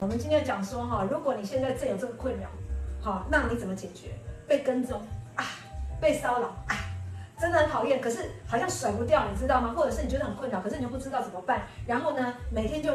我们今天讲说哈，如果你现在正有这个困扰，好，那你怎么解决？被跟踪啊，被骚扰啊，真的很讨厌，可是好像甩不掉，你知道吗？或者是你觉得很困扰，可是你又不知道怎么办，然后呢，每天就。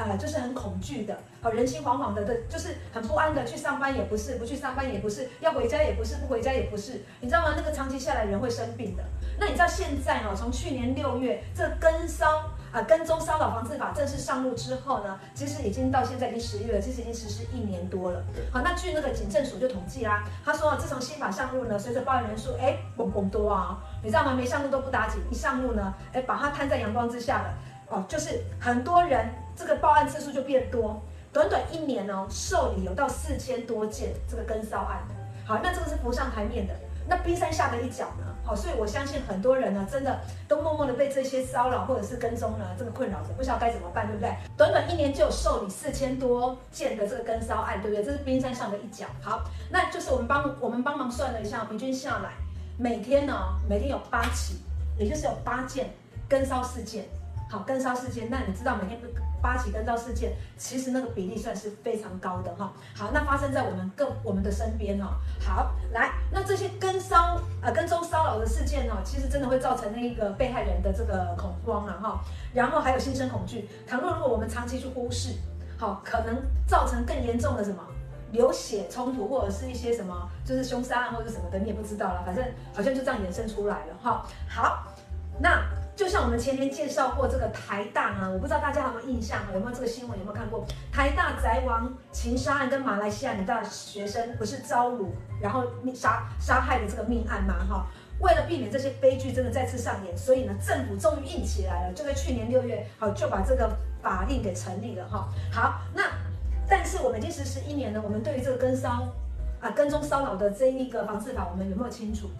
呃，就是很恐惧的，好，人心惶惶的，的，就是很不安的，去上班也不是，不去上班也不是，要回家也不是，不回家也不是，你知道吗？那个长期下来人会生病的。那你知道现在哦，从去年六月这跟骚啊跟踪骚扰防治法正式上路之后呢，其实已经到现在已经十月了，其实已经实施一年多了。好，那据那个警政署就统计啦，他说自从新法上路呢，随着报案人数哎嘣嘣多啊，你知道吗？没上路都不打紧，一上路呢，哎把它摊在阳光之下了。哦，就是很多人这个报案次数就变多，短短一年哦，受理有到四千多件这个跟骚案。好，那这个是浮上台面的，那冰山下的一角呢？好，所以我相信很多人呢，真的都默默的被这些骚扰或者是跟踪呢，这个困扰着，不知道该怎么办，对不对？短短一年就有受理四千多件的这个跟骚案，对不对？这是冰山上的一角。好，那就是我们帮我们帮忙算了一下，平均下来每天呢，每天有八起，也就是有八件跟骚事件。好，跟骚事件，那你知道每天八起跟骚事件，其实那个比例算是非常高的哈。好，那发生在我们各我们的身边哈。好，来，那这些跟骚呃跟踪骚扰的事件呢，其实真的会造成那一个被害人的这个恐慌啊哈，然后还有心生恐惧。倘若如果我们长期去忽视，好，可能造成更严重的什么流血冲突，或者是一些什么就是凶杀案或者什么的，你也不知道了。反正好像就这样衍生出来了哈。好，那。就像我们前天介绍过这个台大啊，我不知道大家有没有印象，有没有这个新闻，有没有看过台大宅王情杀案跟马来西亚女大学生不是遭辱然后杀杀害的这个命案吗？哈，为了避免这些悲剧真的再次上演，所以呢，政府终于硬起来了，就在去年六月，好就把这个法令给成立了哈。好，那但是我们已经实施一年了，我们对于这个跟骚啊跟踪骚扰的这一个防治法，我们有没有清楚？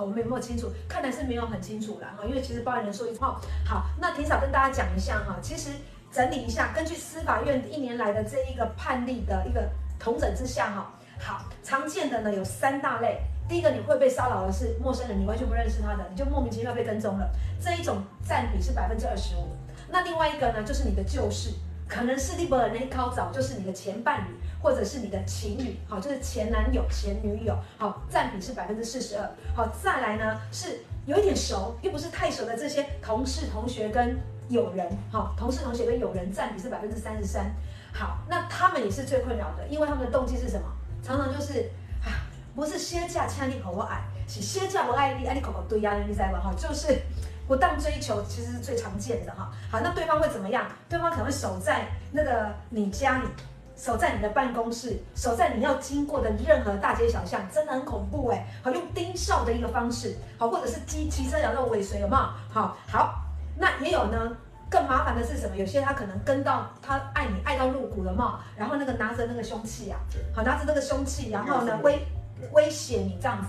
我们有没有清楚？看来是没有很清楚啦哈，因为其实报案人数一号。好，那霆嫂跟大家讲一下哈，其实整理一下，根据司法院一年来的这一个判例的一个统整之下哈，好，常见的呢有三大类。第一个，你会被骚扰的是陌生人，你完全不认识他的，你就莫名其妙被跟踪了，这一种占比是百分之二十五。那另外一个呢，就是你的旧事，可能是你本人那靠早，就是你的前伴侣。或者是你的情侣，好，就是前男友、前女友，好，占比是百分之四十二。好，再来呢是有一点熟又不是太熟的这些同事、同学跟友人，好，同事、同学跟友人占比是百分之三十三。好，那他们也是最困扰的，因为他们的动机是什么？常常就是啊，不是歇假欠你和我爱，是歇假不爱你，爱你口口对呀，你知道吗？哈，就是不当追求，其实是最常见的哈。好，那对方会怎么样？对方可能会守在那个你家里。守在你的办公室，守在你要经过的任何大街小巷，真的很恐怖哎！好，用盯梢的一个方式，好，或者是骑骑车然后尾随，有没有？好，好，那也有呢。更麻烦的是什么？有些他可能跟到他爱你爱到入骨了嘛，然后那个拿着那个凶器啊，好，拿着那个凶器，然后呢威威胁你这样子，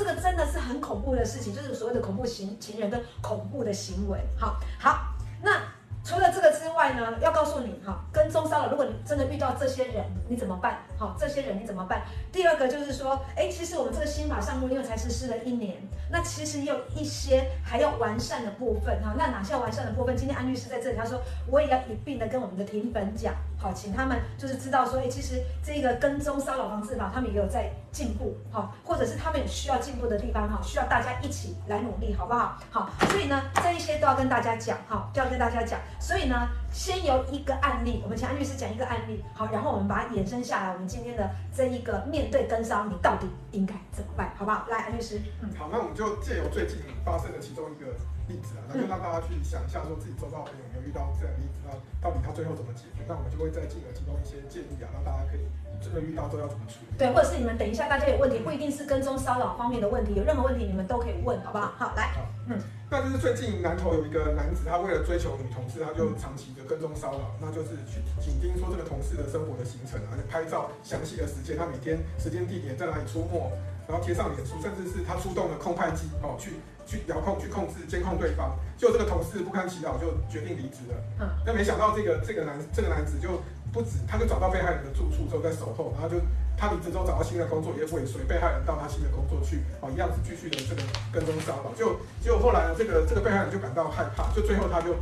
这个真的是很恐怖的事情，就是所谓的恐怖情情人跟恐怖的行为。好，好，那。除了这个之外呢，要告诉你哈，跟踪骚扰，如果你真的遇到这些人，你怎么办？好，这些人你怎么办？第二个就是说，哎，其实我们这个新法上路因为才实施了一年，那其实也有一些还要完善的部分哈。那哪些要完善的部分？今天安律师在这里，他说我也要一并的跟我们的庭粉讲，好，请他们就是知道说，哎，其实这个跟踪骚扰防治法，他们也有在进步，哈，或者是他们有需要进步的地方哈，需要大家一起来努力，好不好？好，所以呢，这一些都要跟大家讲，哈，就要跟大家讲。所以呢，先由一个案例，我们请安律师讲一个案例，好，然后我们把它衍生下来。我们今天的这一个面对跟骚，你到底应该怎么办，好不好？来，安律师，嗯，好，那我们就借由最近发生的其中一个例子啊，那就让大家去想一下，说自己周遭朋友有没有遇到这样的例子，那到底他最后怎么解决？那我们就会再进而提供一些建议啊，让大家可以真的遇到之后要怎么处理。对，或者是你们等一下大家有问题，不一定是跟踪骚扰方面的问题，有任何问题你们都可以问，好不好？好，来，好，嗯。那就是最近南投有一个男子，他为了追求女同事，他就长期的跟踪骚扰，那就是去紧盯说这个同事的生活的行程，而且拍照详细的时间，他每天时间地点在哪里出没，然后贴上脸书，甚至是他出动了空拍机哦，去去遥控去控制监控对方，就这个同事不堪其扰，就决定离职了。嗯，但没想到这个这个男这个男子就不止，他就找到被害人的住处之后在守候，然后就。他离职之后找到新的工作，也尾随被害人到他新的工作去，哦，一样是继续的这个跟踪骚扰。就结果后来呢，这个这个被害人就感到害怕，就最后他就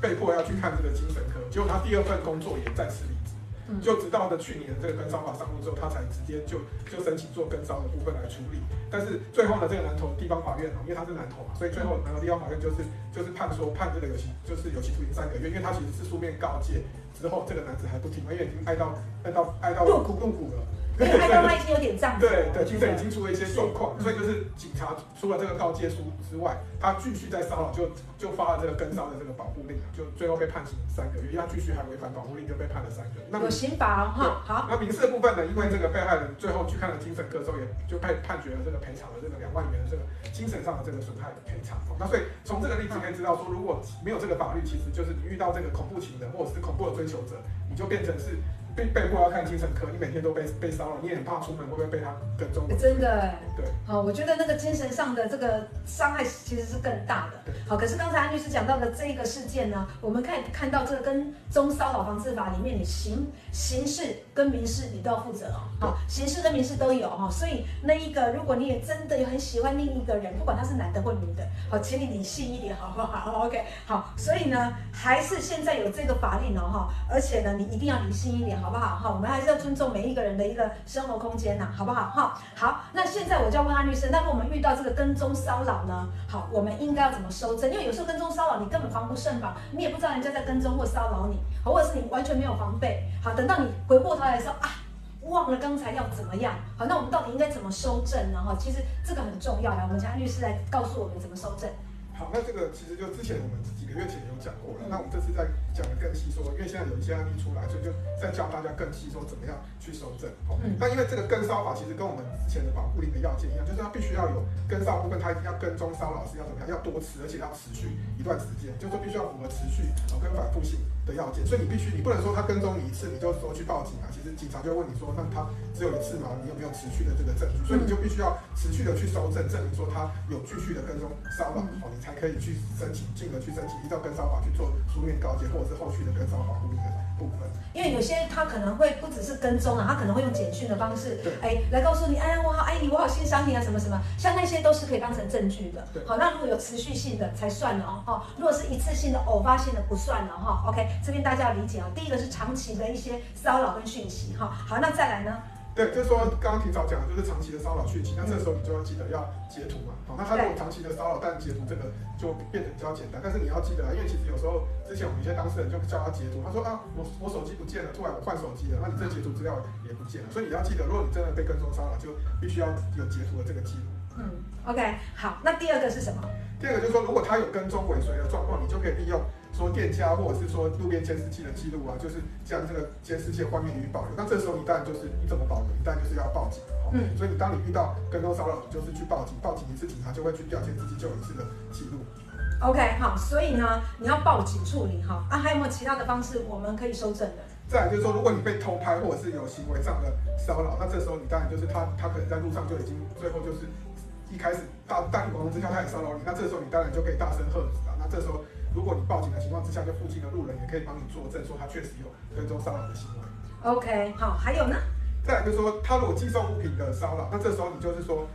被迫要去看这个精神科。结果他第二份工作也暂时离职。嗯、就直到的去年这个跟骚法上路之后，他才直接就就申请做跟骚的部分来处理。但是最后呢，这个南投地方法院因为他是南投嘛，所以最后南投地方法院就是就是判说判这个有期就是有期徒刑三个月，因为他其实是书面告诫之后，这个男子还不听，因为已经爱到爱到爱到入骨入骨了。因为他刚刚已经有点胀，对对，精神已经出了一些状况，所以就是警察除了这个告诫书之外，他继续在骚扰，就就发了这个跟骚的这个保护令，就最后被判刑三个月，因为他继续还违反保护令，就被判了三个月。那有刑罚哈，好。那民事的部分呢？因为这个被害人最后去看了精神科之后，也就被判决了这个赔偿了这个两万元的这个精神上的这个损害的赔偿。那所以从这个例子可以知道说，如果没有这个法律，其实就是你遇到这个恐怖情人或者是恐怖的追求者，你就变成是。被被迫要看精神科，你每天都被被骚扰，你也很怕出门会不会被他跟踪？真的，对，好，我觉得那个精神上的这个伤害其实是更大的。好，可是刚才安律师讲到的这一个事件呢，我们看看到这个跟踪骚扰防治法里面，你刑刑事跟民事你都要负责哦。好，刑事跟民事都有哈，所以那一个如果你也真的有很喜欢另一个人，不管他是男的或女的，好，请你理性一点，好不好？OK，好，所以呢，还是现在有这个法令哦哈，而且呢，你一定要理性一点，好不好？哈，我们还是要尊重每一个人的一个生活空间呐，好不好？哈，好，那现在我就要问安律师，那如果我们遇到这个跟踪骚扰呢？好，我们应该要怎么收证？因为有时候跟踪骚扰你根本防不胜防，你也不知道人家在跟踪或骚扰你，或者是你完全没有防备。好，等到你回过头来说啊，忘了刚才要怎么样？好，那我们到底应该怎么收证呢？哈，其实这个很重要，来，我们请安律师来告诉我们怎么收证。好，那这个其实就之前我们几个月前有讲过了，那我们这次再讲的更细，说因为现在有一些案例出来，所以就再教大家更细，说怎么样去收证。哦，那因为这个跟骚法其实跟我们之前的保护令的要件一样，就是它必须要有跟骚部分，它一定要跟踪骚扰是要怎么样，要多次，而且要持续一段时间，就是说必须要符合持续哦跟反复性的要件。所以你必须，你不能说他跟踪你一次，你就说去报警啊。其实警察就会问你说，那他只有一次吗，你有没有持续的这个证据？所以你就必须要持续的去收证，证明说他有继续的跟踪骚扰，哦，你才可以去申请，进而去申请依照跟骚法去做书面告诫，或者是后续的跟骚保护令的部分。因为有些他可能会不只是跟踪啊，他可能会用简讯的方式，哎，来告诉你，哎呀，我好爱你，我好欣赏你啊，什么什么，像那些都是可以当成证据的。对，好，那如果有持续性的才算了哦，哈，如果是一次性的、偶发性的不算了哈。OK，这边大家要理解啊，第一个是长期的一些骚扰跟讯息哈。好，那再来呢？对，就是说刚刚提早讲的就是长期的骚扰讯息，那这时候你就要记得要截图嘛。好，那他如果长期的骚扰，但截图这个就变得比较简单。但是你要记得，因为其实有时候之前我们一些当事人就叫他截图，他说啊，我我手机不见了，突然我换手机了，那你这截图资料也不见了。所以你要记得，如果你真的被跟踪骚扰，就必须要有截图的这个记录。嗯，OK，好，那第二个是什么？第二个就是说，如果他有跟踪尾随的状况，你就可以利用。说店家或者是说路边监视器的记录啊，就是将这个监视器画面予以保留。那这时候你当然就是你怎么保留？你当然就是要报警。嗯。所以你当你遇到跟踪骚扰，你就是去报警，报警一次，警察就会去调监视器，就有一次的记录。OK，好，所以呢，你要报警处理哈。啊，还有没有其他的方式我们可以收证的？再来就是说，如果你被偷拍或者是有行为上的骚扰，那这时候你当然就是他，他可能在路上就已经最后就是一开始大大庭广众之下他也骚扰你，那这时候你当然就可以大声喝止啊。那这时候。如果你报警的情况之下，就附近的路人也可以帮你作证，说他确实有跟踪骚扰的行为。OK，好，还有呢？再来就是说，他如果寄送物品的骚扰，那这时候你就是说，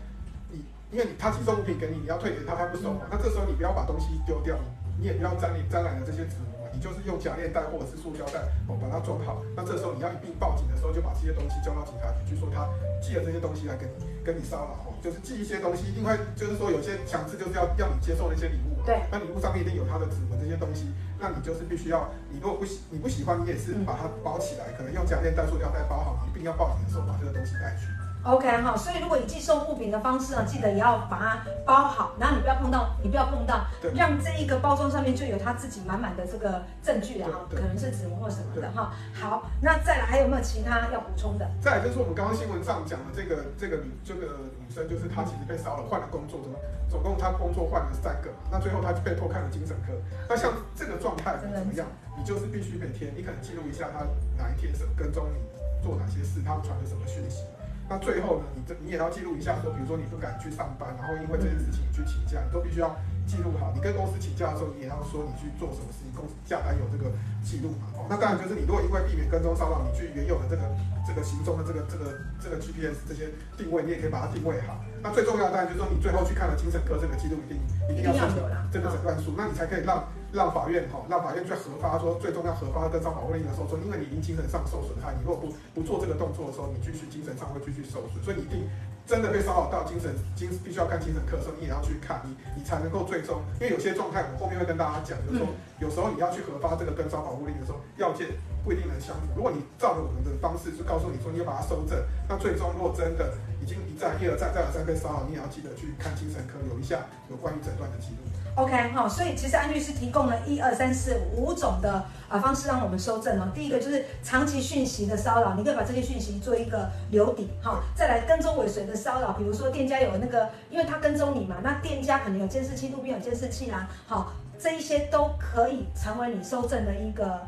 你因为你他寄送物品给你，你要退给他，他不收嘛。那这时候你不要把东西丢掉，你也不要沾你沾染了这些纸就是用假链带或者是塑胶袋哦把它装好。那这时候你要一并报警的时候，就把这些东西交到警察局，去说他寄了这些东西来跟你跟你骚扰哦，就是寄一些东西，一定会就是说有些强制就是要要你接受那些礼物。对，那礼物上面一定有他的指纹这些东西，那你就是必须要，你如果不喜你不喜欢，你也是把它包起来，嗯、可能用假链带、塑料袋包好，你一定要报警的时候把这个东西带去。OK 哈，所以如果以寄送物品的方式呢，记得也要把它包好，然后你不要碰到，你不要碰到，让这一个包装上面就有他自己满满的这个证据然后，可能是指纹或什么的哈。好，那再来还有没有其他要补充的？再来就是我们刚刚新闻上讲的这个这个女这个女生，就是她其实被骚扰，换了工作，怎么？总共她工作换了三个，那最后她就被迫看了精神科。那像这个状态怎么样？你就是必须每天，你可能记录一下她哪一天是跟踪你做哪些事，她传了什么讯息。那最后呢，你这你也要记录一下，说比如说你不敢去上班，然后因为这件事情你去请假，你都必须要记录好。你跟公司请假的时候，你也要说你去做什么事情，公司下单有这个记录嘛。哦，那当然就是你如果因为避免跟踪骚扰，你去原有的这个这个行踪的这个这个这个 GPS 这些定位，你也可以把它定位好。那最重要的当然就是说，你最后去看了精神科，这个记录一定一定要有这个诊断书，那你才可以让让法院哈，让法院去核发说最终要核发跟骚保护令的时候，说因为你已经精神上受损害，你如果不不做这个动作的时候，你继续精神上会继续受损，所以你一定。真的被骚扰到精神精必须要看精神科的时候，你也要去看你，你才能够最终，因为有些状态我后面会跟大家讲，就是说有时候你要去核发这个跟骚保护令的时候，要件不一定能相符。如果你照着我们的方式就告诉你说你要把它收正，那最终如果真的已经一再一而再再而三被骚扰，你也要记得去看精神科，留一下有关于诊断的记录。OK 好，所以其实安律师提供了一二三四五种的啊方式让我们收证哦。第一个就是长期讯息的骚扰，你可以把这些讯息做一个留底哈。再来跟踪尾随的骚扰，比如说店家有那个，因为他跟踪你嘛，那店家可能有监视器，路边有监视器啦，好，这一些都可以成为你收证的一个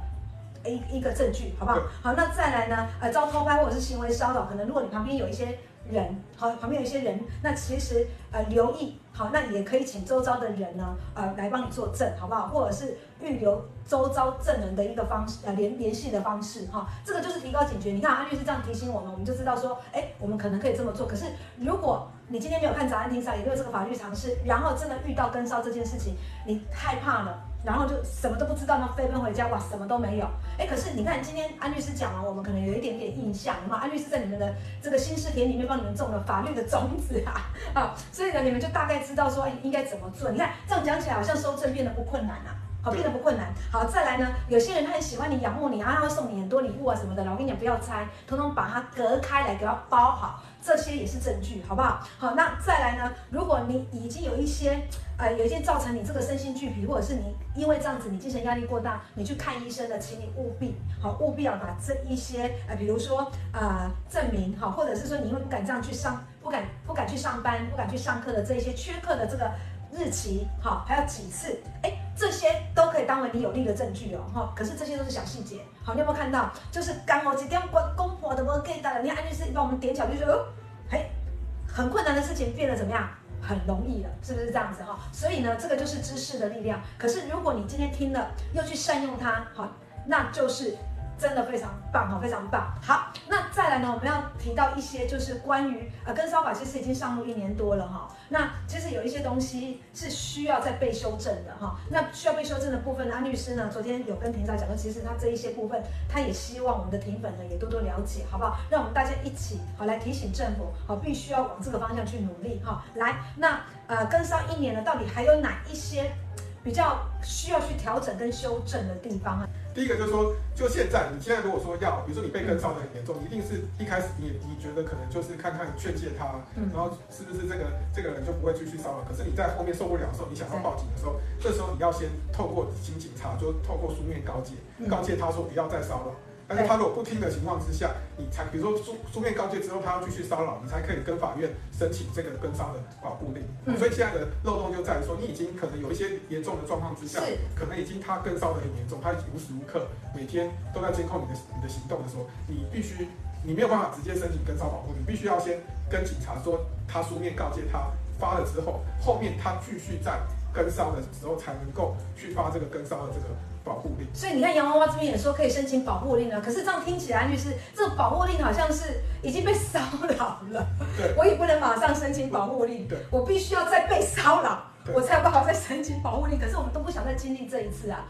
一一个证据，好不好？好，那再来呢，呃，遭偷拍或者是行为骚扰，可能如果你旁边有一些。人好，旁边有一些人，那其实呃留意好，那也可以请周遭的人呢，呃来帮你作证，好不好？或者是预留周遭证人的一个方式，呃联联系的方式哈，这个就是提高警觉。你看安律师这样提醒我们，我们就知道说，哎，我们可能可以这么做。可是如果你今天没有看早安庭上，也没有这个法律常识，然后真的遇到跟骚这件事情，你害怕了。然后就什么都不知道，那飞奔回家，哇，什么都没有。哎，可是你看今天安律师讲了，我们可能有一点点印象嘛。安律师在你们的这个心识田里面帮你们种了法律的种子啊，啊，所以呢，你们就大概知道说应该怎么做。你看这样讲起来，好像收证变得不困难啊，好，变得不困难。好，再来呢，有些人他很喜欢你，仰慕你啊，他会送你很多礼物啊什么的。我跟你讲，不要拆，统统把它隔开来，给它包好。这些也是证据，好不好？好，那再来呢？如果你已经有一些，呃，有一些造成你这个身心俱疲，或者是你因为这样子你精神压力过大，你去看医生的，请你务必，好，务必要把这一些，呃，比如说，呃，证明，好，或者是说你因为不敢这样去上，不敢不敢去上班，不敢去上课的这一些缺课的这个日期，好，还有几次，哎。这些都可以当为你有利的证据哦，哈。可是这些都是小细节，好，你有没有看到？就是刚好几点关公婆的，我给大家，你安律师帮我们点巧，就说哦，很困难的事情变得怎么样？很容易了，是不是这样子哈？所以呢，这个就是知识的力量。可是如果你今天听了，又去善用它，好，那就是。真的非常棒哈，非常棒。好，那再来呢，我们要提到一些就是关于呃跟骚法，其实已经上路一年多了哈。那其实有一些东西是需要再被修正的哈。那需要被修正的部分，安律师呢昨天有跟庭长讲说，其实他这一些部分，他也希望我们的庭粉呢也多多了解，好不好？让我们大家一起好来提醒政府，好，必须要往这个方向去努力哈。来，那呃跟骚一年了，到底还有哪一些比较需要去调整跟修正的地方啊？第一个就是说，就现在，你现在如果说要，比如说你被跟骚的很严重，一定是一开始你你觉得可能就是看看劝诫他，然后是不是这个这个人就不会继续骚扰。可是你在后面受不了的时候，你想要报警的时候，这时候你要先透过请警察，就透过书面告诫，告诫他说不要再骚扰。但是他如果不听的情况之下，你才比如说书书面告诫之后，他要继续骚扰，你才可以跟法院申请这个跟骚的保护令。嗯、所以现在的漏洞就在于说，你已经可能有一些严重的状况之下，可能已经他跟骚的很严重，他已无时无刻每天都在监控你的你的行动的时候，你必须你没有办法直接申请跟骚保护，你必须要先跟警察说，他书面告诫他发了之后，后面他继续在跟骚的时候才能够去发这个跟骚的这个。保护令，所以你看洋娃娃这边也说可以申请保护令了，可是这样听起来，律师，这个保护令好像是已经被骚扰了，对，我也不能马上申请保护令，对，我必须要再被骚扰，我才有办法再申请保护令，可是我们都不想再经历这一次啊。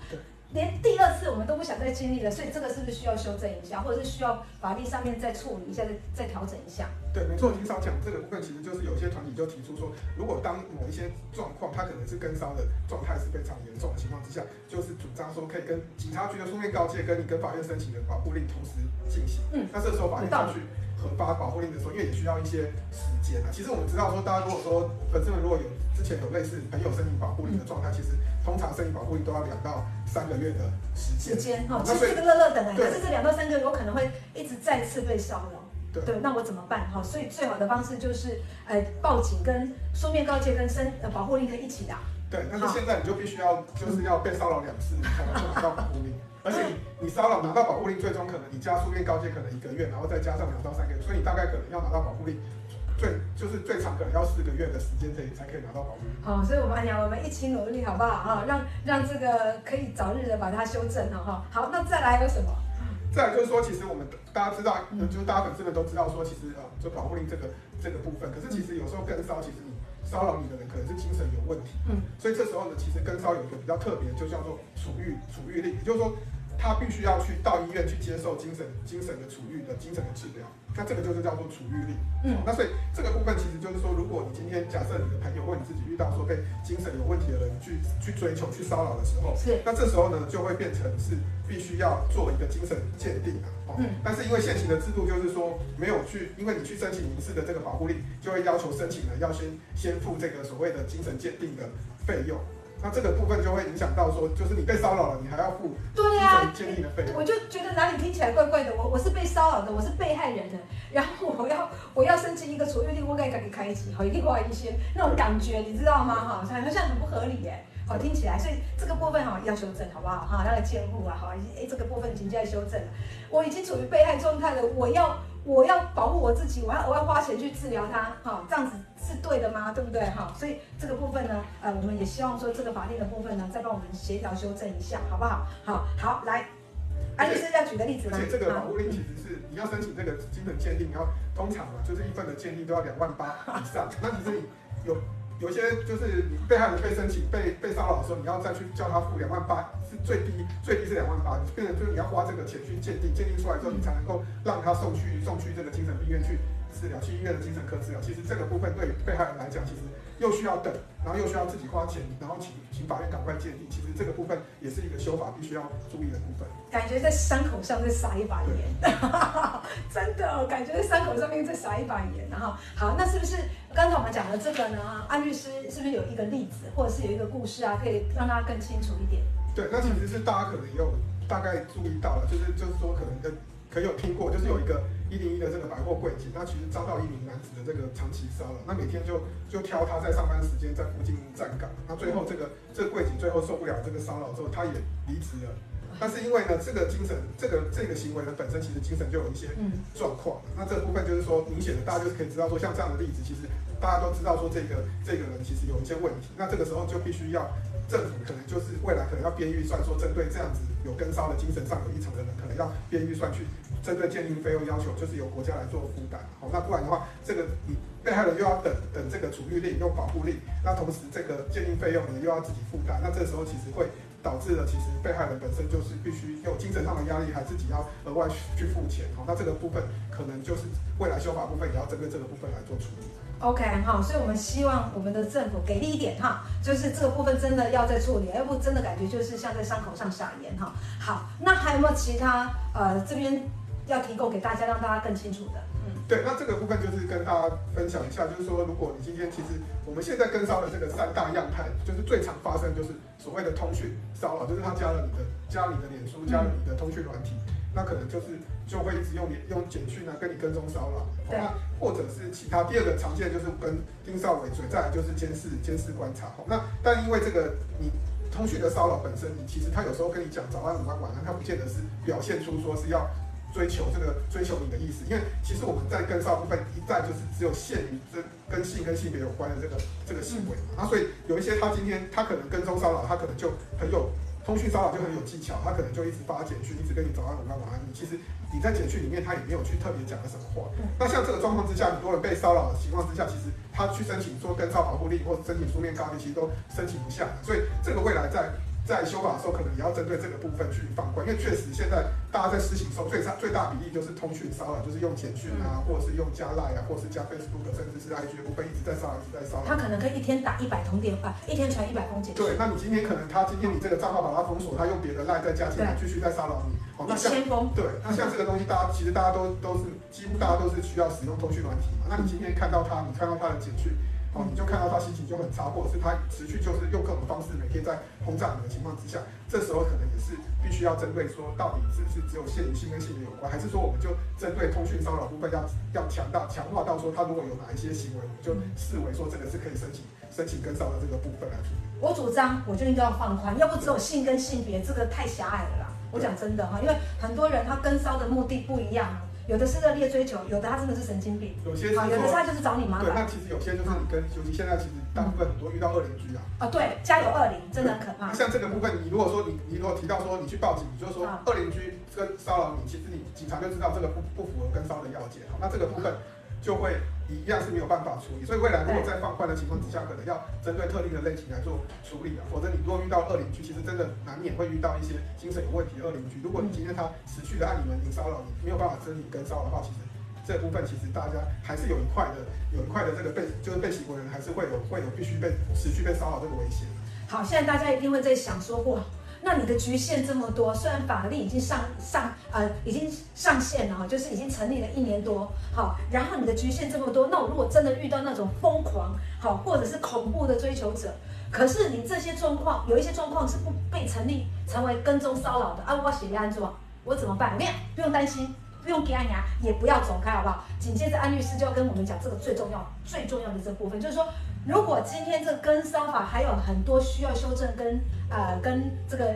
对连第二次我们都不想再经历了，所以这个是不是需要修正一下，或者是需要法律上面再处理一下，再再调整一下？对，没错。庭长讲这个部分，其实就是有些团体就提出说，如果当某一些状况，它可能是跟骚的状态是非常严重的情况之下，就是主张说可以跟警察局的书面告诫，跟你跟法院申请的保护令同时进行。嗯，那这时候法院上去核发保护令的时候，因为也需要一些时间啊。其实我们知道说，大家如果说粉丝们如果有之前有类似朋友申请保护令的状态，其实。通常申请保护令都要两到三个月的时间。时间哈，其实这个乐乐等哎，可是这两到三个月我可能会一直再次被骚扰。对，对，那我怎么办哈？所以最好的方式就是，呃，报警跟书面告诫跟申呃保护令可以一起打。对，但是现在你就必须要就是要被骚扰两次，你 才能够拿到保护令。而且你你骚扰拿到保护令，最终可能你加书面告诫可能一个月，然后再加上两到三个月，所以你大概可能要拿到保护令。最就是最长可能要四个月的时间，可以才可以拿到保护令。好，所以我们安娘，我们一起努力，好不好？哈，让让这个可以早日的把它修正了哈。好，那再来还有什么？再来就是说，其实我们大家知道，就是大家粉丝们都知道说，其实呃，就保护令这个这个部分，可是其实有时候跟骚，其实你骚骚扰你的人可能是精神有问题。嗯，所以这时候呢，其实跟骚有一个比较特别，就叫做处遇处遇令，也就是说。他必须要去到医院去接受精神精神的处遇的精神的治疗，那这个就是叫做处遇力。嗯，那所以这个部分其实就是说，如果你今天假设你的朋友或你自己遇到说被精神有问题的人去去追求去骚扰的时候，是，那这时候呢就会变成是必须要做一个精神鉴定啊。哦，嗯，但是因为现行的制度就是说没有去，因为你去申请民事的这个保护令，就会要求申请人要先先付这个所谓的精神鉴定的费用。那这个部分就会影响到说，就是你被骚扰了，你还要付对呀鉴定的费用。我就觉得哪里听起来怪怪的。我我是被骚扰的，我是被害人的，然后我要我要申请一个处遇令，我该给你开启，好，另外一些那种感觉，你知道吗？哈，好像很不合理耶。好，听起来，所以这个部分哈要修正，好不好？哈，那个监护啊，好，哎，这个部分已经在修正了。我已经处于被害状态了，我要我要保护我自己，我要我要花钱去治疗他，哈，这样子。是对的吗？对不对？哈，所以这个部分呢，呃，我们也希望说这个法定的部分呢，再帮我们协调修正一下，好不好？好，好，来，安律师要举个例子吗？而且这个保护令其实是你要申请这个精神鉴定，然后通常嘛，就是一份的鉴定都要两万八以上。那其实你有有一些就是你被害人被申请被被骚扰的时候，你要再去叫他付两万八，是最低最低是两万八，变成就是你要花这个钱去鉴定，鉴定出来之后，你才能够让他送去送去这个精神病院去。治疗去医院的精神科治疗，其实这个部分对被害人来讲，其实又需要等，然后又需要自己花钱，然后请请法院赶快鉴定。其实这个部分也是一个修法必须要注意的部分。感觉在伤口上再撒一把盐，对 真的感觉在伤口上面再撒一把盐。然后好，那是不是刚才我们讲的这个呢？安律师是不是有一个例子，或者是有一个故事啊，可以让大家更清楚一点？对，那其实是大家可能也有大概注意到了，就是就是说可能跟。可有听过，就是有一个一零一的这个百货柜姐，那其实遭到一名男子的这个长期骚扰，那每天就就挑他在上班时间在附近站岗，那最后这个这个柜姐最后受不了这个骚扰之后，她也离职了。但是因为呢，这个精神这个这个行为呢本身其实精神就有一些状况，那这个部分就是说明显的，大家就是可以知道说，像这样的例子，其实大家都知道说这个这个人其实有一些问题，那这个时候就必须要。政府可能就是未来可能要编预算，说针对这样子有跟骚的精神上有异常的人，可能要编预算去针对鉴定费用要求，就是由国家来做负担。好，那不然的话，这个你被害人又要等等这个处遇令，用保护令，那同时这个鉴定费用你又要自己负担，那这时候其实会导致了，其实被害人本身就是必须有精神上的压力，还自己要额外去付钱。好，那这个部分可能就是未来修法部分也要针对这个部分来做处理。OK 哈，所以我们希望我们的政府给力一点哈，就是这个部分真的要再处理，要不真的感觉就是像在伤口上撒盐哈。好，那还有没有其他呃这边要提供给大家，让大家更清楚的？嗯，对，那这个部分就是跟大家分享一下，就是说如果你今天其实我们现在跟烧的这个三大样态，就是最常发生就是所谓的通讯骚扰，就是他加了你的加了你的脸书，加了你的通讯软体，嗯、那可能就是。就会一直用用简讯啊，跟你跟踪骚扰，对，那或者是其他。第二个常见就是跟盯梢尾随，再来就是监视监视观察。那但因为这个你通讯的骚扰本身，你其实他有时候跟你讲早安、午安、晚安，他不见得是表现出说是要追求这个追求你的意思。因为其实我们在跟骚部分一再就是只有限于这跟性跟性别有关的这个这个行为嘛。那所以有一些他今天他可能跟踪骚扰，他可能就很有。通讯骚扰就很有技巧，他可能就一直发简讯，一直跟你早安、午安、晚安。你其实你在简讯里面，他也没有去特别讲了什么话。那像这个状况之下，很多人被骚扰的情况之下，其实他去申请说跟骚保护令或者申请书面告诫，其实都申请不下。所以这个未来在。在修法的时候，可能也要针对这个部分去放宽，因为确实现在大家在施行的时候，最差最大比例就是通讯骚扰，就是用简讯啊，或者是用加赖啊，或者是加 Facebook，甚至是 IG 的部分一直在骚扰，一直在骚扰。他可能可以一天打一百通电话，一天传一百封简讯。对，那你今天可能他今天你这个账号把它封锁，他用别的赖再加进来，继续在骚扰你。好，那像对，那像这个东西，大家其实大家都都是几乎大家都是需要使用通讯软体嘛。那你今天看到他，你看到他的简讯。哦，你就看到他心情就很差，或者是他持续就是用各种方式每天在轰炸你的情况之下，这时候可能也是必须要针对说，到底是不是只有限于性跟性别有关，还是说我们就针对通讯骚扰部分要要强大强化到说，他如果有哪一些行为，我们就视为说这个是可以申请申请跟骚的这个部分来处理。我主张，我就应该要放宽，要不只有性跟性别，这个太狭隘了啦。我讲真的哈，因为很多人他跟骚的目的不一样。有的是热烈追求，有的他真的是神经病。有些是有的他就是找你麻烦。对，那其实有些就是你跟，尤其现在其实大部分很多遇到恶邻居啊。啊，对，家有恶邻真的很可怕。像这个部分，你如果说你你如果提到说你去报警，你就说恶邻居跟骚扰你，其实你警察就知道这个不不符合跟骚的要件。好，那这个部分就会一样是没有办法处理。所以未来如果在放宽的情况之下，可能要针对特定的类型来做处理啊，否则你如果遇到恶邻居，其实真的难免会遇到一些精神有问题的恶邻居。如果你今天他持续的按你门铃骚扰你，没有办法申请跟骚扰的话，其实这部分其实大家还是有一块的，有一块的这个被就是被洗国人还是会有会有必须被持续被骚扰这个危险。好，现在大家一定会在想说，哇。那你的局限这么多，虽然法律已经上上呃已经上线了，就是已经成立了一年多，好，然后你的局限这么多，那我如果真的遇到那种疯狂好或者是恐怖的追求者，可是你这些状况有一些状况是不被成立成为跟踪骚扰的啊，我写安装，我怎么办？没有，不用担心，不用给按压，也不要走开，好不好？紧接着安律师就要跟我们讲这个最重要最重要的这部分，就是说。如果今天这跟骚法还有很多需要修正跟呃跟这个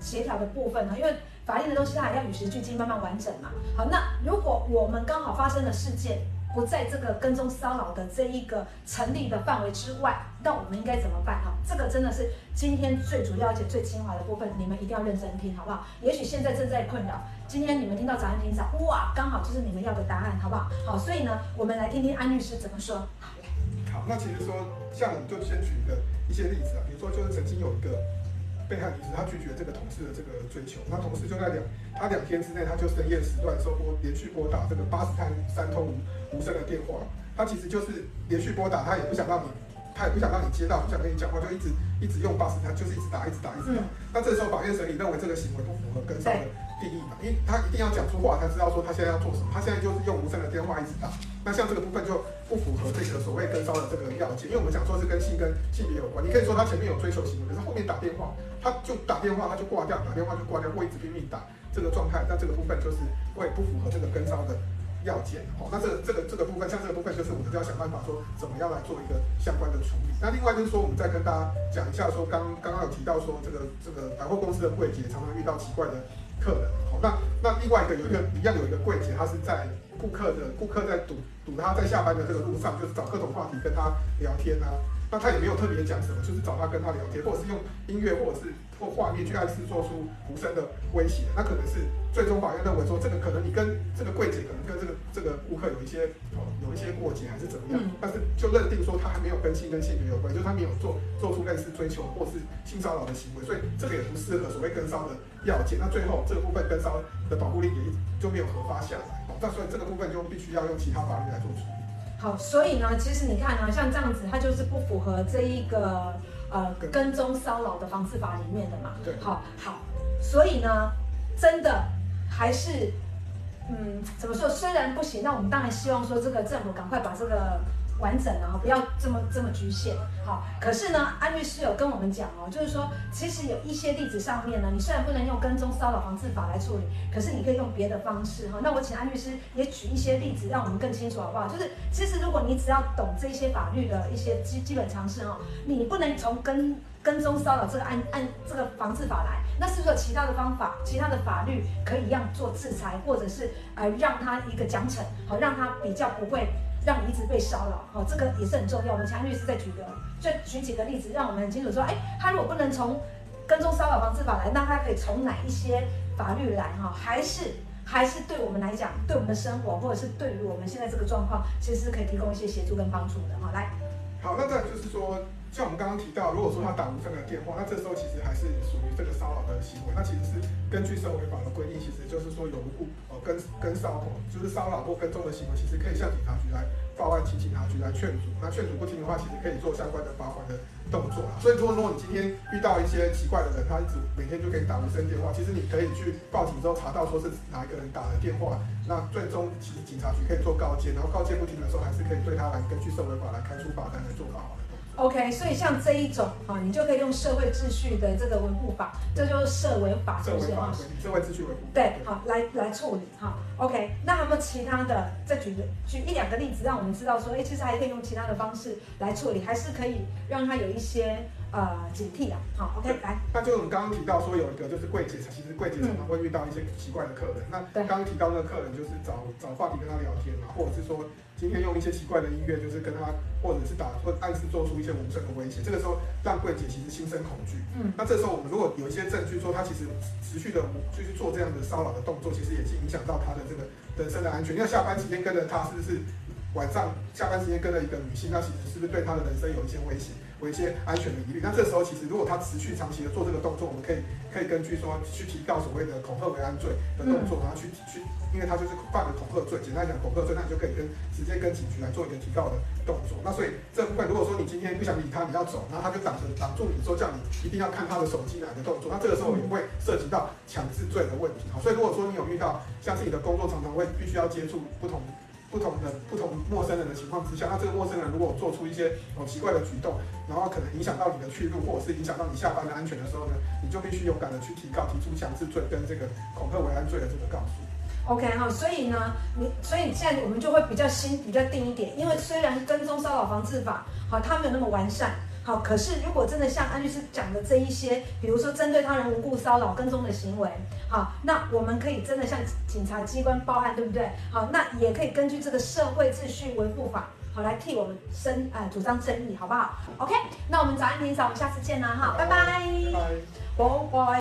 协调的部分呢，因为法律的东西它还要与时俱进，慢慢完整嘛。好，那如果我们刚好发生的事件不在这个跟踪骚扰的这一个成立的范围之外，那我们应该怎么办？哈，这个真的是今天最主要而且最精华的部分，你们一定要认真听，好不好？也许现在正在困扰，今天你们听到早安庭长，哇，刚好就是你们要的答案，好不好？好，所以呢，我们来听听安律师怎么说。那其实说，像我们就先举一个一些例子啊，比如说就是曾经有一个被害女子，她拒绝这个同事的这个追求，那同事就在两他两天之内，他就深夜时段收拨连续拨打这个八十三三通无声的电话，他其实就是连续拨打，他也不想让你，他也不想让你接到，不想跟你讲话，就一直一直用八十三，就是一直打，一直打，一直打。嗯、那这时候法院审理认为这个行为不符合跟上的定义嘛，因为他一定要讲出话，才知道说他现在要做什么，他现在就是用无声的电话一直打。那像这个部分就不符合这个所谓跟骚的这个要件，因为我们讲说是跟性跟性别有关。你可以说他前面有追求行为，可是后面打电话，他就打电话他就挂掉，打电话就挂掉，或一直拼命打这个状态，那这个部分就是会不符合这个跟骚的要件。好，那这个这个这个部分，像这个部分就是我们就要想办法说怎么样来做一个相关的处理。那另外就是说，我们再跟大家讲一下说，刚刚刚有提到说这个这个百货公司的柜姐常常遇到奇怪的客人。好，那那另外一个有一个一样有一个柜姐，她是在。顾客的顾客在堵堵他在下班的这个路上，就是找各种话题跟他聊天啊。那他也没有特别讲什么，就是找他跟他聊天，或者是用音乐或者是或画面去暗示做出无声的威胁。那可能是最终法院认为说，这个可能你跟这个柜姐可能跟这个这个顾客有一些哦有一些过节还是怎么样，但是就认定说他还没有跟性跟性别有关，就是他没有做做出类似追求或是性骚扰的行为，所以这个也不适合所谓跟骚的要件。那最后这个部分跟骚的保护令也就没有核发下来。那所以这个部分就必须要用其他法律来做处理。好，所以呢，其实你看呢，像这样子，它就是不符合这一个呃跟踪骚扰的防治法里面的嘛。对。好，好，所以呢，真的还是嗯，怎么说？虽然不行，那我们当然希望说这个政府赶快把这个。完整的哈，不要这么这么局限。好，可是呢，安律师有跟我们讲哦，就是说，其实有一些例子上面呢，你虽然不能用跟踪骚扰防治法来处理，可是你可以用别的方式哈。那我请安律师也举一些例子，让我们更清楚好不好？就是其实如果你只要懂这些法律的一些基基本常识哦，你不能从跟跟踪骚扰这个按按这个防治法来，那是不是有其他的方法、其他的法律可以让做制裁，或者是呃让他一个奖惩，好让他比较不会。让你一直被骚扰，好，这个也是很重要。我们强律师在举的，就举几个例子，让我们很清楚说，哎，他如果不能从跟踪骚扰防治法来，那他可以从哪一些法律来？哈，还是还是对我们来讲，对我们的生活，或者是对于我们现在这个状况，其实是可以提供一些协助跟帮助的。哈，来，好，那再就是说。像我们刚刚提到，如果说他打无证的电话，那这时候其实还是属于这个骚扰的行为。那其实是根据社会法的规定，其实就是说有无故呃跟跟骚扰，就是骚扰或跟踪的行为，其实可以向警察局来报案，请警察局来劝阻。那劝阻不听的话，其实可以做相关的罚款的动作。所以说，如果你今天遇到一些奇怪的人，他一直每天就给你打无声电话，其实你可以去报警之后查到说是哪一个人打的电话。那最终其实警察局可以做告诫，然后告诫不停的时候，还是可以对他来根据社会法来开出罚单来做好。OK，所以像这一种哈，你就可以用社会秩序的这个维护法，这就是社维法，是不是啊？社会秩序维护。对，好，来来处理哈。OK，那有没有其他的？再举个举一两个例子，让我们知道说，哎，其实还可以用其他的方式来处理，还是可以让他有一些呃警惕啊。好，OK，来。那就我们刚刚提到说有一个就是柜姐，其实柜姐常常会遇到一些奇怪的客人。嗯、那刚刚提到那个客人就是找找话题跟他聊天嘛，或者是说。今天用一些奇怪的音乐，就是跟他，或者是打，或暗示做出一些无声的威胁。这个时候让柜姐其实心生恐惧。嗯，那这时候我们如果有一些证据说他其实持续的就是做这样的骚扰的动作，其实也是影响到他的这个人身的安全。因为下班时间跟着他，是不是晚上下班时间跟了一个女性，那其实是不是对她的人生有一些威胁，有一些安全的疑虑？那这时候其实如果他持续长期的做这个动作，我们可以可以根据说去提告所谓的恐吓危安罪的动作，然后去去，因为他就是犯了恐吓罪，简单讲恐吓罪，那你就可以跟直接跟警局来做一个提告的动作。那所以这部分如果说你今天不想理他，你要走，然后他就挡着挡住你说叫你一定要看他的手机哪个动作，那这个时候也会涉及到强制罪的问题。好，所以如果说你有遇到像自己的工作常常会必须要接触不同。不同的不同陌生人的情况之下，那这个陌生人如果做出一些哦奇怪的举动，然后可能影响到你的去路，或者是影响到你下班的安全的时候呢，你就必须勇敢的去提告，提出强制罪跟这个恐吓违安罪的这个告诉。OK 哈，所以呢，你所以现在我们就会比较新比较定一点，因为虽然跟踪骚扰防治法好，它没有那么完善。好，可是如果真的像安律师讲的这一些，比如说针对他人无故骚扰、跟踪的行为，好，那我们可以真的向警察机关报案，对不对？好，那也可以根据这个社会秩序维护法，好来替我们申呃主张争议，好不好？OK，那我们早安明早，我们下次见啦哈，拜拜，拜拜，拜拜。